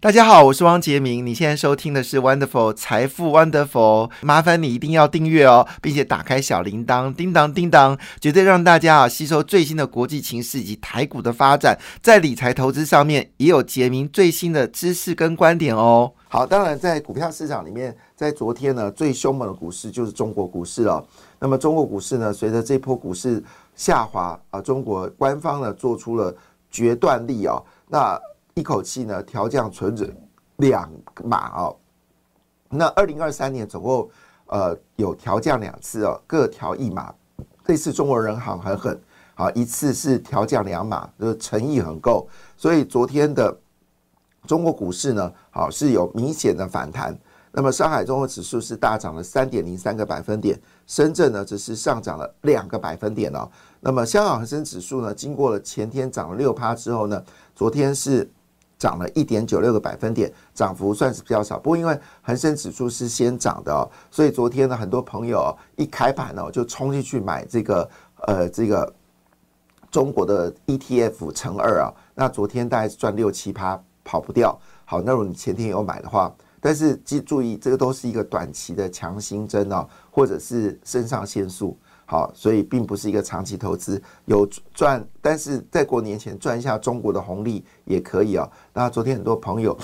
大家好，我是汪杰明。你现在收听的是 Wonderful 财富 Wonderful，麻烦你一定要订阅哦，并且打开小铃铛，叮当叮当，绝对让大家啊吸收最新的国际情势以及台股的发展，在理财投资上面也有杰明最新的知识跟观点哦。好，当然在股票市场里面，在昨天呢最凶猛的股市就是中国股市了。那么中国股市呢，随着这波股市下滑啊，中国官方呢做出了决断力啊，那。一口气呢调降存准两码哦，那二零二三年总共呃有调降两次哦，各调一码。这次中国人行很狠，好一次是调降两码，就是诚意很够。所以昨天的中国股市呢，好是有明显的反弹。那么上海综合指数是大涨了三点零三个百分点，深圳呢只是上涨了两个百分点哦。那么香港恒生指数呢，经过了前天涨了六趴之后呢，昨天是。涨了一点九六个百分点，涨幅算是比较少。不过因为恒生指数是先涨的哦，所以昨天呢，很多朋友一开盘呢就冲进去买这个呃这个中国的 ETF 乘二啊。那昨天大概是赚六七趴，跑不掉。好，那如果你前天有买的话，但是记注意，这个都是一个短期的强心针哦，或者是肾上腺素。好，所以并不是一个长期投资，有赚，但是在过年前赚一下中国的红利也可以啊。那昨天很多朋友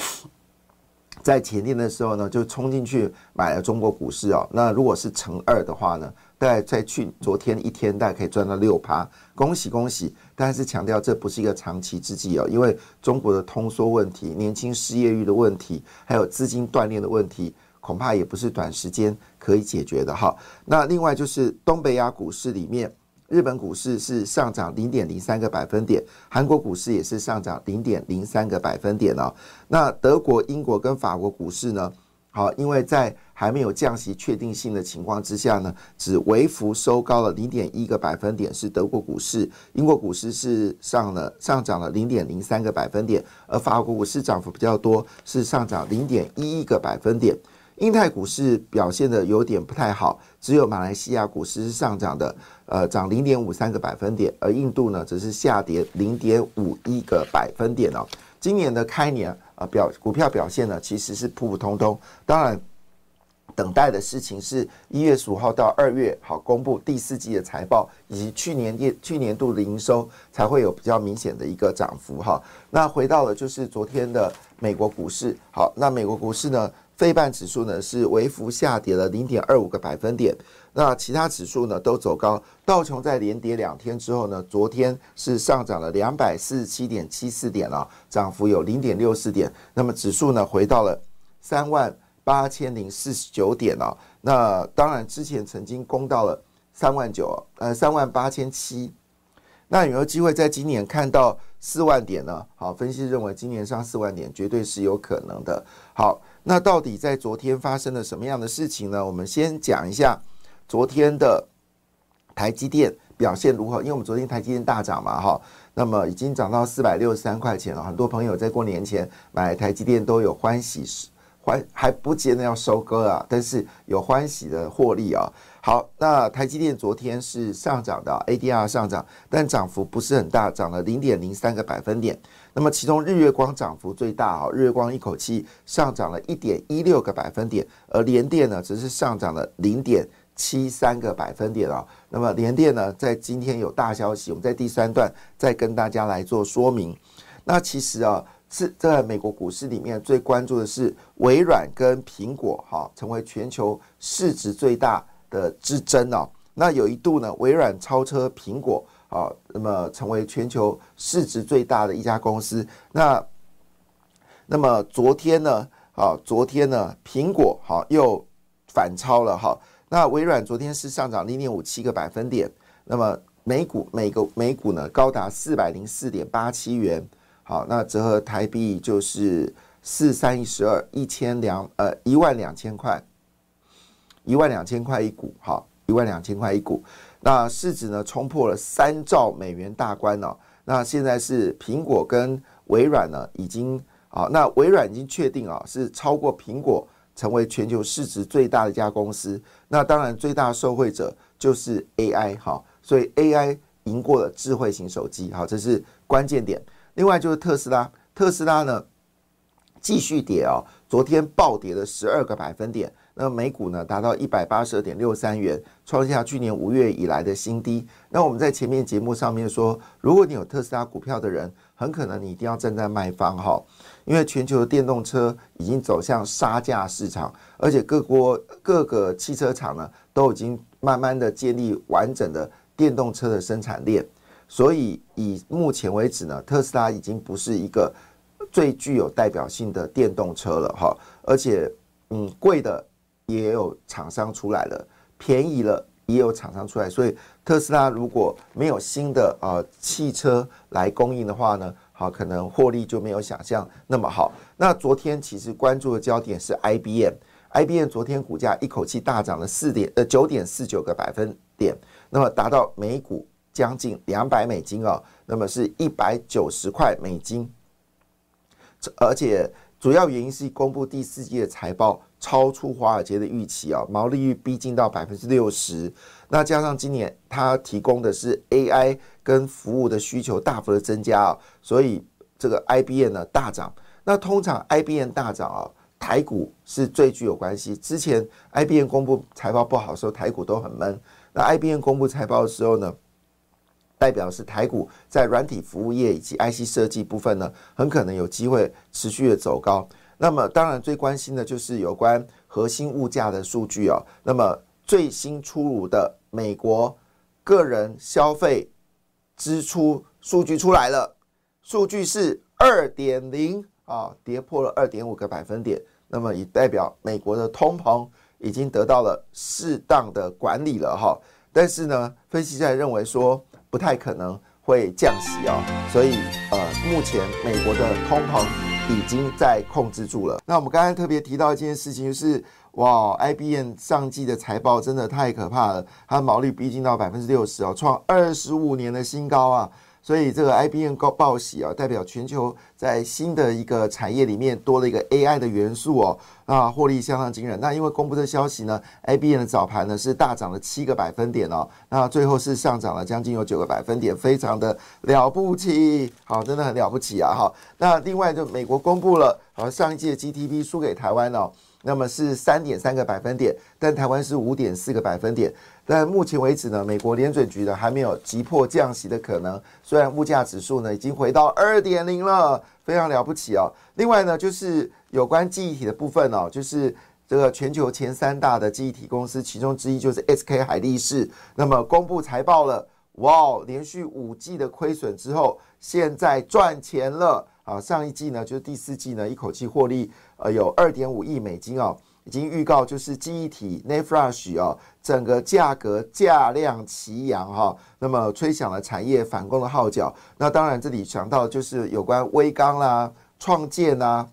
在前天的时候呢，就冲进去买了中国股市哦。那如果是乘二的话呢，大概在去昨天一天大概可以赚到六趴，恭喜恭喜！但是强调这不是一个长期之计哦，因为中国的通缩问题、年轻失业率的问题，还有资金断裂的问题。恐怕也不是短时间可以解决的哈。那另外就是东北亚股市里面，日本股市是上涨零点零三个百分点，韩国股市也是上涨零点零三个百分点哦。那德国、英国跟法国股市呢？好，因为在还没有降息确定性的情况之下呢，只微幅收高了零点一个百分点，是德国股市；英国股市是上了上涨了零点零三个百分点，而法国股市涨幅比较多，是上涨零点一一个百分点。印太股市表现的有点不太好，只有马来西亚股市是上涨的，呃，涨零点五三个百分点，而印度呢则是下跌零点五一个百分点哦。今年的开年啊表股票表现呢其实是普普通通，当然等待的事情是一月十五号到二月好公布第四季的财报以及去年业去年度的营收才会有比较明显的一个涨幅哈。那回到了就是昨天的美国股市，好，那美国股市呢？非半指数呢是微幅下跌了零点二五个百分点，那其他指数呢都走高。道琼在连跌两天之后呢，昨天是上涨了两百四十七点七四点啊，涨幅有零点六四点。那么指数呢回到了三万八千零四十九点啊。那当然之前曾经攻到了三万九，呃三万八千七。那有没有机会在今年看到四万点呢？好，分析认为今年上四万点绝对是有可能的。好。那到底在昨天发生了什么样的事情呢？我们先讲一下昨天的台积电表现如何。因为我们昨天台积电大涨嘛，哈，那么已经涨到四百六十三块钱了。很多朋友在过年前买台积电都有欢喜欢还不见得要收割啊，但是有欢喜的获利啊。好，那台积电昨天是上涨的，ADR 上涨，但涨幅不是很大，涨了零点零三个百分点。那么其中日月光涨幅最大啊，日月光一口气上涨了一点一六个百分点，而联电呢只是上涨了零点七三个百分点啊。那么联电呢，在今天有大消息，我们在第三段再跟大家来做说明。那其实啊，是在美国股市里面最关注的是微软跟苹果哈，成为全球市值最大。的之争哦，那有一度呢，微软超车苹果啊，那么成为全球市值最大的一家公司。那那么昨天呢，啊，昨天呢，苹果好又反超了哈。那微软昨天是上涨零点五七个百分点，那么每股每个每股呢高达四百零四点八七元，好，那折合台币就是四三一十二一千两呃一万两千块。一万两千块一股，哈，一万两千块一股，那市值呢冲破了三兆美元大关哦。那现在是苹果跟微软呢，已经啊，那微软已经确定啊，是超过苹果成为全球市值最大的一家公司。那当然，最大受惠者就是 AI 哈，所以 AI 赢过了智慧型手机，好，这是关键点。另外就是特斯拉，特斯拉呢继续跌啊，昨天暴跌了十二个百分点。那美股呢达到一百八十二点六三元，创下去年五月以来的新低。那我们在前面节目上面说，如果你有特斯拉股票的人，很可能你一定要站在卖方哈，因为全球的电动车已经走向杀价市场，而且各国各个汽车厂呢都已经慢慢的建立完整的电动车的生产链，所以以目前为止呢，特斯拉已经不是一个最具有代表性的电动车了哈，而且嗯贵的。也有厂商出来了，便宜了也有厂商出来，所以特斯拉如果没有新的呃汽车来供应的话呢，好可能获利就没有想象那么好。那昨天其实关注的焦点是 IBM，IBM 昨天股价一口气大涨了四点呃九点四九个百分点，那么达到每股将近两百美金哦，那么是一百九十块美金，而且主要原因是公布第四季的财报。超出华尔街的预期啊，毛利率逼近到百分之六十。那加上今年它提供的是 AI 跟服务的需求大幅的增加啊，所以这个 IBM 呢大涨。那通常 IBM 大涨啊，台股是最具有关系。之前 IBM 公布财报不好的时候，台股都很闷。那 IBM 公布财报的时候呢，代表是台股在软体服务业以及 IC 设计部分呢，很可能有机会持续的走高。那么，当然最关心的就是有关核心物价的数据啊。那么最新出炉的美国个人消费支出数据出来了，数据是二点零啊，跌破了二点五个百分点。那么也代表美国的通膨已经得到了适当的管理了哈。但是呢，分析家认为说不太可能会降息啊，所以呃，目前美国的通膨。已经在控制住了。那我们刚才特别提到一件事情，就是哇，IBM 上季的财报真的太可怕了，它的毛利逼近到百分之六十哦，创二十五年的新高啊。所以这个 IBM 高报喜啊，代表全球在新的一个产业里面多了一个 AI 的元素哦，啊，获利相当惊人。那因为公布的消息呢，A B N 的早盘呢是大涨了七个百分点哦，那最后是上涨了将近有九个百分点，非常的了不起，好，真的很了不起啊，哈。那另外就美国公布了，好，上一季的 GTP 输给台湾哦。那么是三点三个百分点，但台湾是五点四个百分点。但目前为止呢，美国联准局呢还没有急迫降息的可能。虽然物价指数呢已经回到二点零了，非常了不起哦。另外呢，就是有关记忆体的部分哦，就是这个全球前三大的记忆体公司，其中之一就是 SK 海力士。那么公布财报了，哇，连续五季的亏损之后，现在赚钱了。啊，上一季呢，就是第四季呢，一口气获利，呃，有二点五亿美金哦，已经预告就是记忆体 n e f r a s h 哦，整个价格价量齐扬哈，那么吹响了产业反攻的号角。那当然这里想到就是有关微刚啦、创建啦，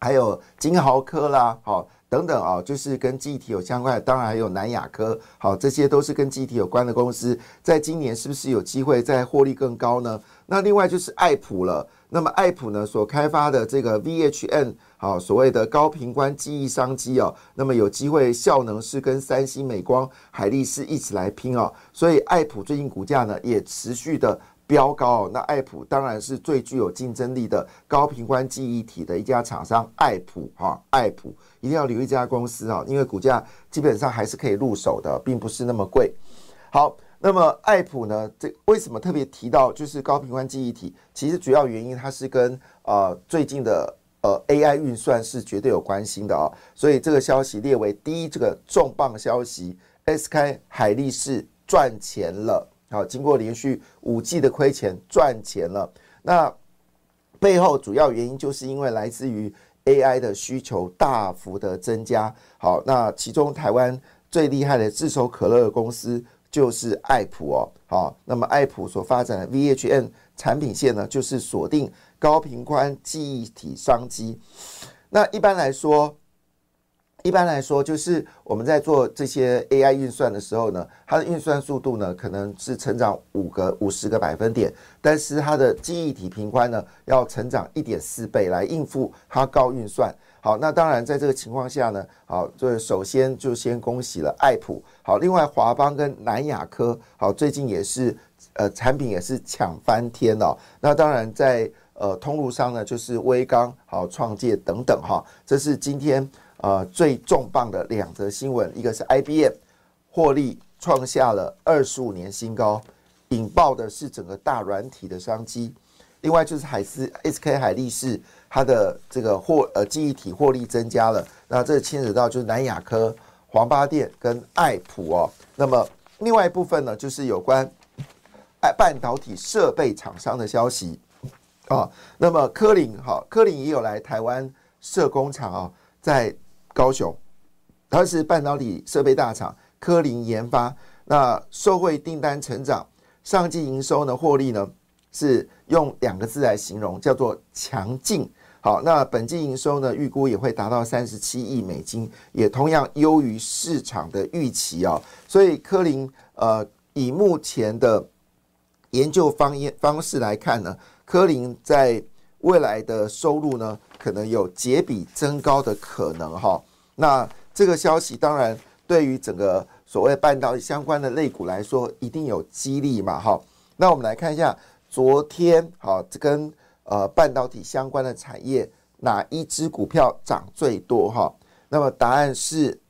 还有金豪科啦，好等等啊，就是跟记忆体有相关的，当然还有南亚科，好，这些都是跟记忆体有关的公司，在今年是不是有机会再获利更高呢？那另外就是爱普了。那么爱普呢所开发的这个 VHN 好所谓的高频宽记忆商机哦，那么有机会效能是跟三星、美光、海力士一起来拼哦，所以爱普最近股价呢也持续的飙高。那爱普当然是最具有竞争力的高频宽记忆体的一家厂商，爱普哈，爱普一定要留意这家公司啊，因为股价基本上还是可以入手的，并不是那么贵。好。那么爱普呢？这为什么特别提到就是高频宽记忆体？其实主要原因它是跟呃最近的呃 AI 运算是绝对有关系的啊，所以这个消息列为第一这个重磅消息，SK 海力士赚钱了，好，经过连续五季的亏钱赚钱了。那背后主要原因就是因为来自于 AI 的需求大幅的增加。好，那其中台湾最厉害的炙手可热的公司。就是爱普哦，好，那么爱普所发展的 VHN 产品线呢，就是锁定高频宽记忆体商机。那一般来说，一般来说，就是我们在做这些 AI 运算的时候呢，它的运算速度呢可能是成长五个、五十个百分点，但是它的记忆体频宽呢要成长一点四倍来应付它高运算。好，那当然在这个情况下呢，好，就首先就先恭喜了爱普。好，另外华邦跟南亚科，好，最近也是呃产品也是抢翻天哦。那当然在呃通路上呢，就是威刚、好创界等等哈，这是今天。呃，最重磅的两则新闻，一个是 IBM 获利创下了二十五年新高，引爆的是整个大软体的商机；另外就是海思 SK 海力士它的这个获呃记忆体获利增加了，那这牵扯到就是南亚科、黄八店跟爱普哦。那么另外一部分呢，就是有关爱半导体设备厂商的消息啊。那么科林哈，科林也有来台湾设工厂啊，在。高雄，它是半导体设备大厂，科林研发。那受惠订单成长，上季营收呢，获利呢是用两个字来形容，叫做强劲。好，那本季营收呢，预估也会达到三十七亿美金，也同样优于市场的预期啊。所以科林呃，以目前的研究方方式来看呢，科林在未来的收入呢，可能有节比增高的可能哈。那这个消息当然对于整个所谓半导体相关的类股来说，一定有激励嘛，哈。那我们来看一下昨天，好，这跟呃半导体相关的产业哪一只股票涨最多哈？那么答案是，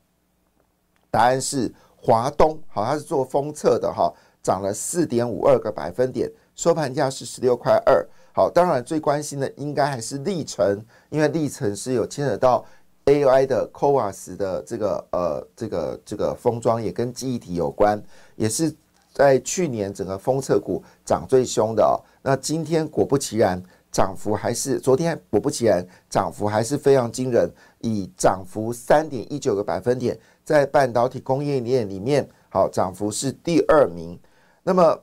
答案是华东，好，它是做封测的哈，涨了四点五二个百分点，收盘价是十六块二。好，当然最关心的应该还是历程，因为历程是有牵扯到。A I 的 c o a s 的这个呃这个这个封装也跟记忆体有关，也是在去年整个封测股涨最凶的哦。那今天果不其然，涨幅还是昨天果不其然涨幅还是非常惊人，以涨幅三点一九个百分点，在半导体供应链里面，好涨幅是第二名。那么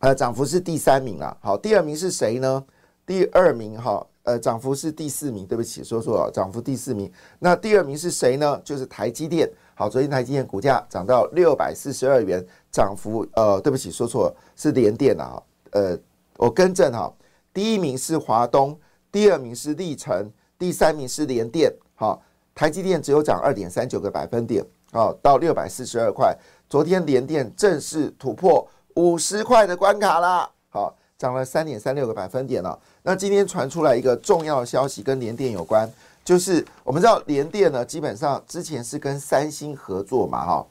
呃涨幅是第三名啊。好，第二名是谁呢？第二名哈。呃，涨幅是第四名，对不起，说错了，涨幅第四名。那第二名是谁呢？就是台积电。好，昨天台积电股价涨到六百四十二元，涨幅呃，对不起，说错了，是联电啊。呃，我更正哈，第一名是华东，第二名是立成，第三名是联电。好，台积电只有涨二点三九个百分点，好，到六百四十二块。昨天联电正式突破五十块的关卡啦，好，涨了三点三六个百分点了。那今天传出来一个重要消息，跟联电有关，就是我们知道联电呢，基本上之前是跟三星合作嘛，哈，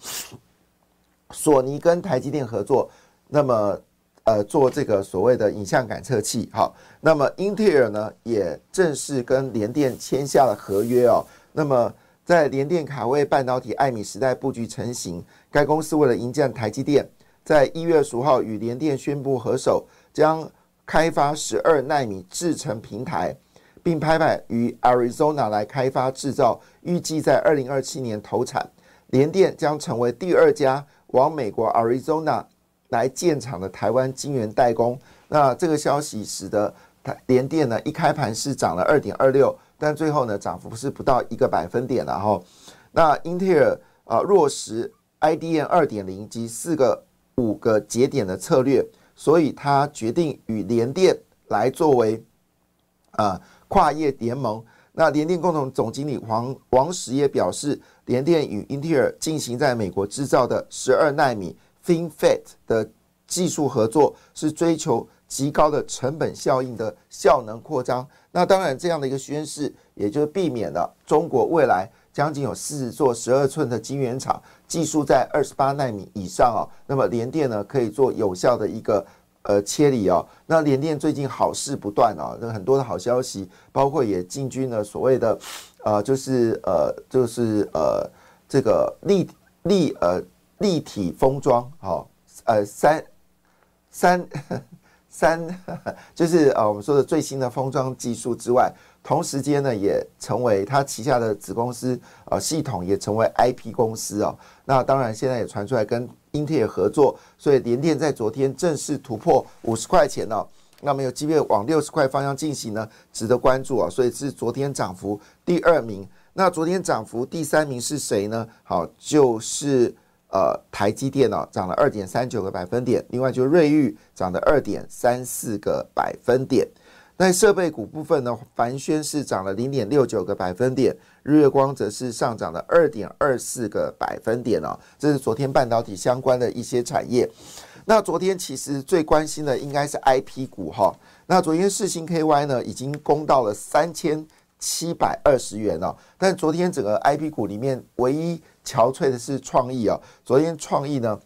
索尼跟台积电合作，那么呃做这个所谓的影像感测器，好，那么英特尔呢也正式跟联电签下了合约哦，那么在联电卡位半导体艾米时代布局成型，该公司为了迎战台积电，在一月十五号与联电宣布合手，将开发十二纳米制程平台，并拍板于 Arizona 来开发制造，预计在二零二七年投产。联电将成为第二家往美国 Arizona 来建厂的台湾晶圆代工。那这个消息使得台联电呢一开盘是涨了二点二六，但最后呢涨幅是不到一个百分点了哈。那英特尔啊落实 IDM 二点零及四个五个节点的策略。所以他决定与联电来作为啊跨业联盟。那联电共同总经理黄王石也表示，联电与英特尔进行在美国制造的十二纳米 FinFET 的技术合作，是追求极高的成本效应的效能扩张。那当然，这样的一个宣示，也就避免了中国未来将近有四十座十二寸的晶圆厂。技术在二十八纳米以上啊，那么联电呢可以做有效的一个呃切理哦。那联电最近好事不断啊，那很多的好消息，包括也进军了所谓的呃就是呃就是呃这个立立呃立体封装哦呃三三 三 就是呃我们说的最新的封装技术之外。同时间呢，也成为他旗下的子公司，呃，系统也成为 IP 公司哦。那当然，现在也传出来跟英特尔合作，所以联电在昨天正式突破五十块钱哦。那么有机会往六十块方向进行呢，值得关注啊。所以是昨天涨幅第二名。那昨天涨幅第三名是谁呢？好，就是呃台积电哦，涨了二点三九个百分点。另外就瑞昱涨了二点三四个百分点。那设备股部分呢，凡轩是涨了零点六九个百分点，日月光则是上涨了二点二四个百分点哦。这是昨天半导体相关的一些产业。那昨天其实最关心的应该是 I P 股哈。那昨天世星 K Y 呢，已经攻到了三千七百二十元了。但昨天整个 I P 股里面唯一憔悴的是创意啊。昨天创意呢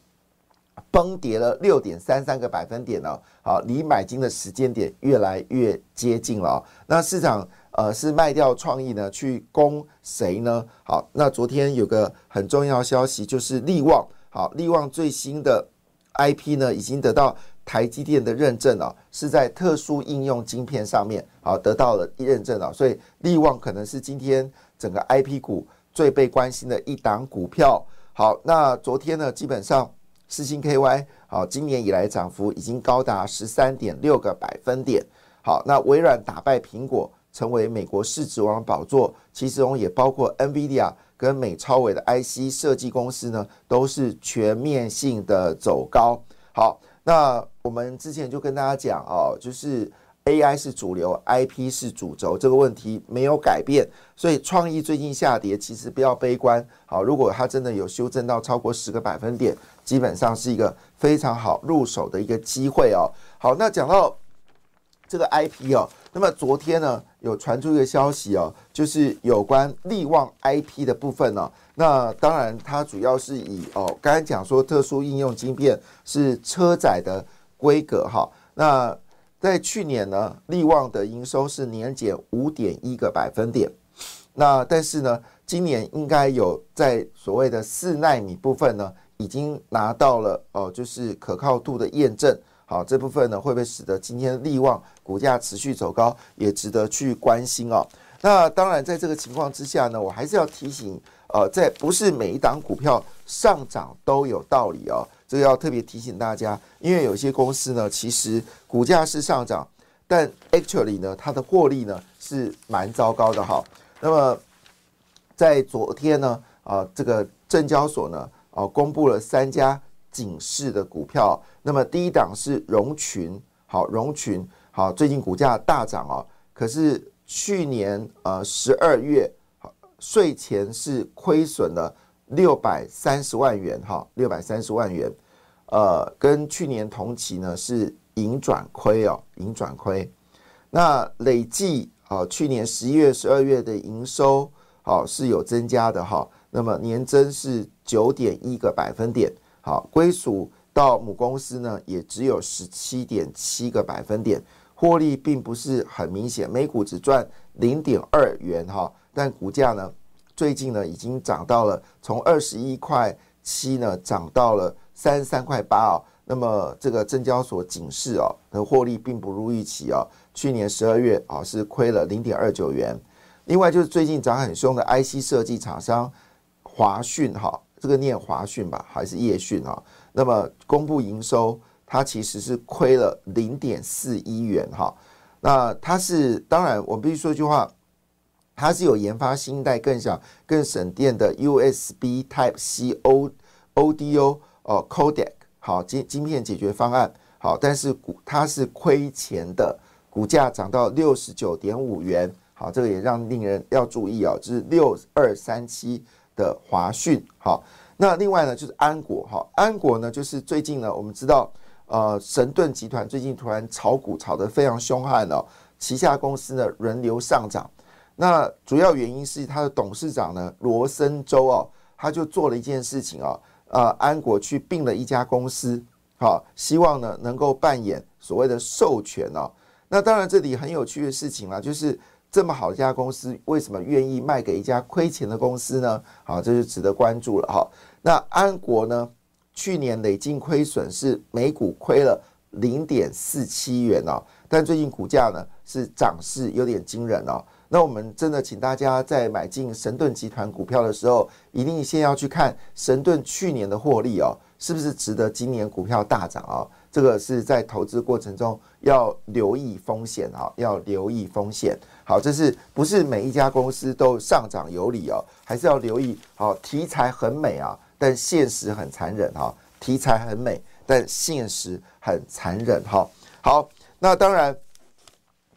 崩跌了六点三三个百分点呢。好，离买金的时间点越来越接近了。那市场呃是卖掉创意呢，去攻谁呢？好，那昨天有个很重要消息就是利旺。好，利旺最新的。IP 呢已经得到台积电的认证了，是在特殊应用晶片上面好得到了认证了，所以利旺可能是今天整个 IP 股最被关心的一档股票。好，那昨天呢基本上四星 KY 好，今年以来涨幅已经高达十三点六个百分点。好，那微软打败苹果，成为美国市值王宝座，其中也包括 NVIDIA。跟美超伟的 IC 设计公司呢，都是全面性的走高。好，那我们之前就跟大家讲哦，就是 AI 是主流，IP 是主轴，这个问题没有改变。所以创意最近下跌，其实不要悲观。好，如果它真的有修正到超过十个百分点，基本上是一个非常好入手的一个机会哦。好，那讲到这个 IP 哦。那么昨天呢，有传出一个消息哦，就是有关力旺 IP 的部分呢。那当然，它主要是以哦，刚才讲说特殊应用晶片是车载的规格哈。那在去年呢，力旺的营收是年减五点一个百分点。那但是呢，今年应该有在所谓的四纳米部分呢，已经拿到了哦，就是可靠度的验证。好，这部分呢会不会使得今天利旺股价持续走高，也值得去关心哦。那当然，在这个情况之下呢，我还是要提醒，呃，在不是每一档股票上涨都有道理哦。这个要特别提醒大家，因为有些公司呢，其实股价是上涨，但 actually 呢，它的获利呢是蛮糟糕的哈。那么在昨天呢，啊，这个证交所呢，啊，公布了三家。警示的股票，那么第一档是融群，好，融群好，最近股价大涨哦，可是去年呃十二月税前是亏损了六百三十万元哈，六百三十万元，呃，跟去年同期呢是盈转亏哦，盈转亏，那累计啊，去年十一月、十二月的营收好是有增加的哈，那么年增是九点一个百分点。好，归属到母公司呢，也只有十七点七个百分点，获利并不是很明显，每股只赚零点二元哈，但股价呢，最近呢已经涨到了从二十一块七呢涨到了三十三块八哦，那么这个证交所警示哦，的获利并不如预期哦，去年十二月啊是亏了零点二九元，另外就是最近涨很凶的 IC 设计厂商华讯哈。这个念华讯吧，还是夜讯啊？那么公布营收，它其实是亏了零点四一元哈。那它是当然，我必须说一句话，它是有研发新一代更小、更省电的 USB Type C O ODO 哦 Codec 好晶晶片解决方案好，但是股它是亏钱的，股价涨到六十九点五元好，这个也让令人要注意啊，就是六二三七。的华讯，好，那另外呢就是安国，哈，安国呢就是最近呢，我们知道，呃，神盾集团最近突然炒股炒得非常凶悍哦，旗下公司呢轮流上涨，那主要原因是他的董事长呢罗森州哦，他就做了一件事情哦，呃，安国去并了一家公司，好，希望呢能够扮演所谓的授权哦，那当然这里很有趣的事情啦，就是。这么好的一家公司，为什么愿意卖给一家亏钱的公司呢？好，这就值得关注了哈。那安国呢？去年累计亏损是每股亏了零点四七元哦，但最近股价呢是涨势有点惊人哦。那我们真的请大家在买进神盾集团股票的时候，一定先要去看神盾去年的获利哦，是不是值得今年股票大涨啊？这个是在投资过程中要留意风险啊，要留意风险。好，这是不是每一家公司都上涨有理哦？还是要留意。好，题材很美啊，但现实很残忍哈。题材很美，但现实很残忍哈。好，那当然，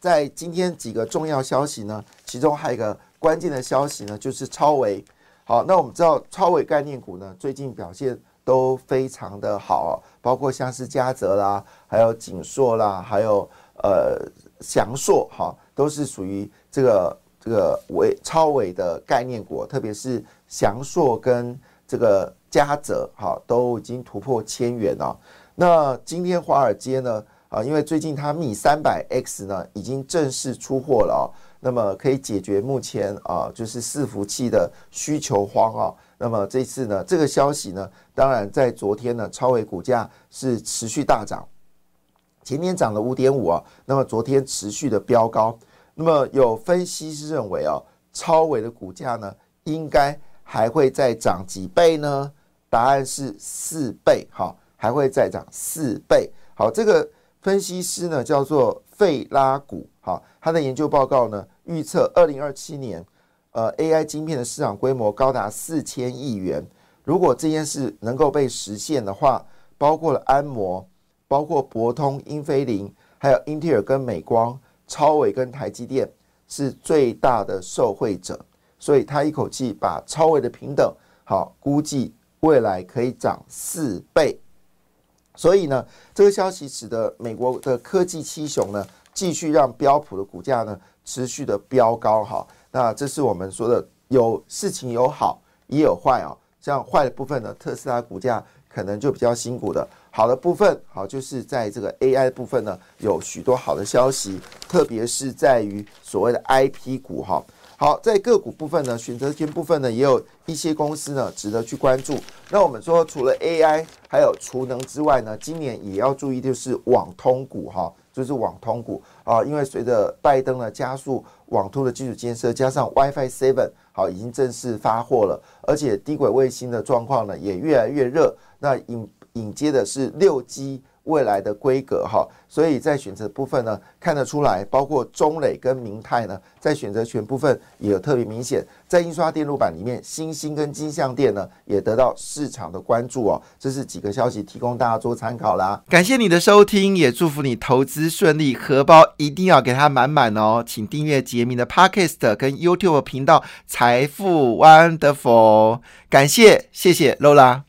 在今天几个重要消息呢，其中还有一个关键的消息呢，就是超维。好，那我们知道超维概念股呢，最近表现都非常的好，包括像是嘉泽啦，还有锦硕啦，还有呃祥硕哈，都是属于这个这个维超维的概念股，特别是祥硕跟这个嘉泽哈，都已经突破千元了。那今天华尔街呢啊，因为最近它米三百 X 呢已经正式出货了啊。那么可以解决目前啊，就是伺服器的需求荒啊。那么这次呢，这个消息呢，当然在昨天呢，超微股价是持续大涨，前天涨了五点五啊，那么昨天持续的飙高。那么有分析师认为啊，超微的股价呢，应该还会再涨几倍呢？答案是四倍，哈，还会再涨四倍。好，这个分析师呢叫做费拉股。好，他的研究报告呢预测，二零二七年，呃，AI 晶片的市场规模高达四千亿元。如果这件事能够被实现的话，包括了安摩、包括博通、英飞凌，还有英特尔跟美光、超伟跟台积电是最大的受惠者。所以他一口气把超伟的平等，好，估计未来可以涨四倍。所以呢，这个消息使得美国的科技七雄呢。继续让标普的股价呢持续的飙高哈，那这是我们说的有事情有好也有坏啊，像坏的部分呢，特斯拉股价可能就比较辛苦的，好的部分好就是在这个 AI 部分呢有许多好的消息，特别是在于所谓的 IP 股哈。好，在个股部分呢，选择权部分呢也有一些公司呢值得去关注。那我们说除了 AI 还有储能之外呢，今年也要注意就是网通股哈。就是网通股啊，因为随着拜登呢加速网通的基础建设，加上 WiFi Seven 好已经正式发货了，而且低轨卫星的状况呢也越来越热，那引引接的是六 G。未来的规格哈，所以在选择部分呢看得出来，包括中磊跟明泰呢，在选择权部分也有特别明显。在印刷电路板里面，新兴跟金相电呢也得到市场的关注哦。这是几个消息提供大家做参考啦。感谢你的收听，也祝福你投资顺利，荷包一定要给它满满哦。请订阅杰明的 Podcast 跟 YouTube 频道财富 Wonderful，感谢谢谢 Lola。